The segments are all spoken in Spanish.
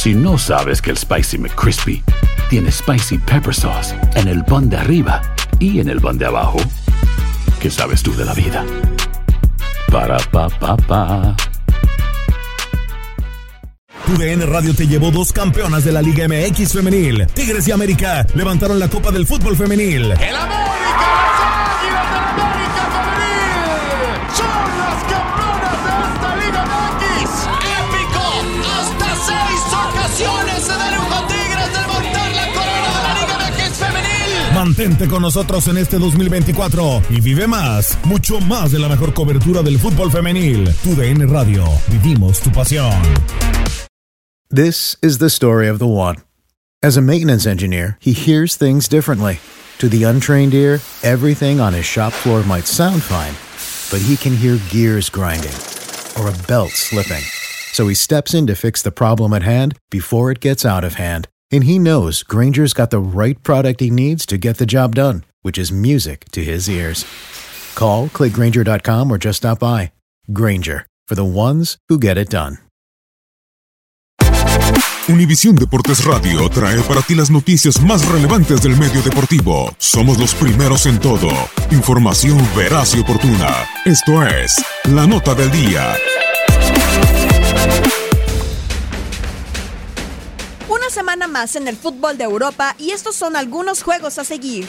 Si no sabes que el Spicy McCrispy tiene Spicy Pepper Sauce en el pan de arriba y en el pan de abajo, ¿qué sabes tú de la vida? Para, pa, pa, pa. TUDN Radio te llevó dos campeonas de la Liga MX femenil. Tigres y América levantaron la Copa del Fútbol femenil. ¡El América! Mantente con nosotros en este 2024 y vive más, mucho más de la mejor cobertura del fútbol femenil. TUDN Radio, vivimos tu pasión. This is the story of the one. As a maintenance engineer, he hears things differently. To the untrained ear, everything on his shop floor might sound fine, but he can hear gears grinding or a belt slipping. So he steps in to fix the problem at hand before it gets out of hand. And he knows Granger's got the right product he needs to get the job done, which is music to his ears. Call, clickgranger.com, or just stop by. Granger, for the ones who get it done. Univisión Deportes Radio trae para ti las noticias más relevantes del medio deportivo. Somos los primeros en todo. Información veraz y oportuna. Esto es La Nota del Día. Semana más en el fútbol de Europa y estos son algunos juegos a seguir.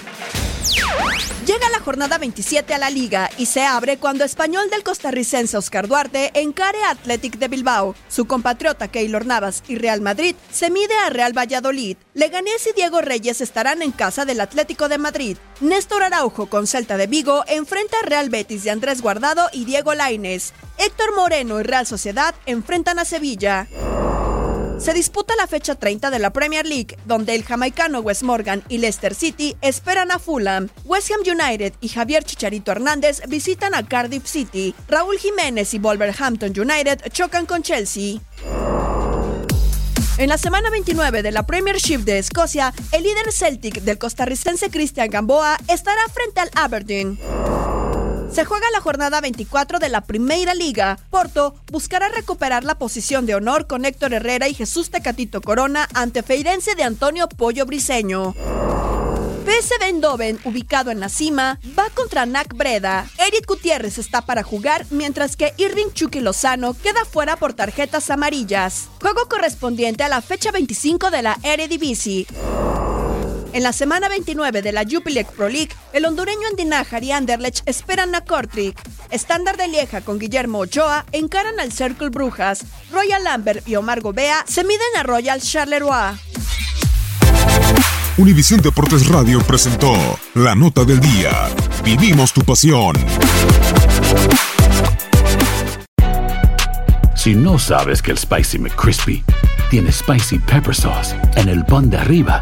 Llega la jornada 27 a la liga y se abre cuando español del costarricense Oscar Duarte encare a Athletic de Bilbao. Su compatriota Keylor Navas y Real Madrid se mide a Real Valladolid. Leganés y Diego Reyes estarán en casa del Atlético de Madrid. Néstor Araujo con Celta de Vigo enfrenta a Real Betis de Andrés Guardado y Diego Laines. Héctor Moreno y Real Sociedad enfrentan a Sevilla. Se disputa la fecha 30 de la Premier League, donde el jamaicano Wes Morgan y Leicester City esperan a Fulham. West Ham United y Javier Chicharito Hernández visitan a Cardiff City. Raúl Jiménez y Wolverhampton United chocan con Chelsea. En la semana 29 de la Premiership de Escocia, el líder Celtic del costarricense Cristian Gamboa estará frente al Aberdeen. Se juega la jornada 24 de la Primeira Liga. Porto buscará recuperar la posición de honor con Héctor Herrera y Jesús Tecatito Corona ante Feirense de Antonio Pollo Briseño. PSV Eindhoven, ubicado en la cima, va contra NAC Breda. Eric Gutiérrez está para jugar, mientras que Irving Chucky Lozano queda fuera por tarjetas amarillas. Juego correspondiente a la fecha 25 de la Eredivisie. En la semana 29 de la Jupiler Pro League, el hondureño Andinajar y Anderlecht esperan a Kortrijk. Estándar de Lieja con Guillermo Ochoa encaran al Circle Brujas. Royal Lambert y Omar Gobea se miden a Royal Charleroi. Univisión Deportes Radio presentó La Nota del Día. Vivimos tu pasión. Si no sabes que el Spicy McCrispy tiene Spicy Pepper Sauce en el pan de arriba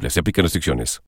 Se aplican restricciones.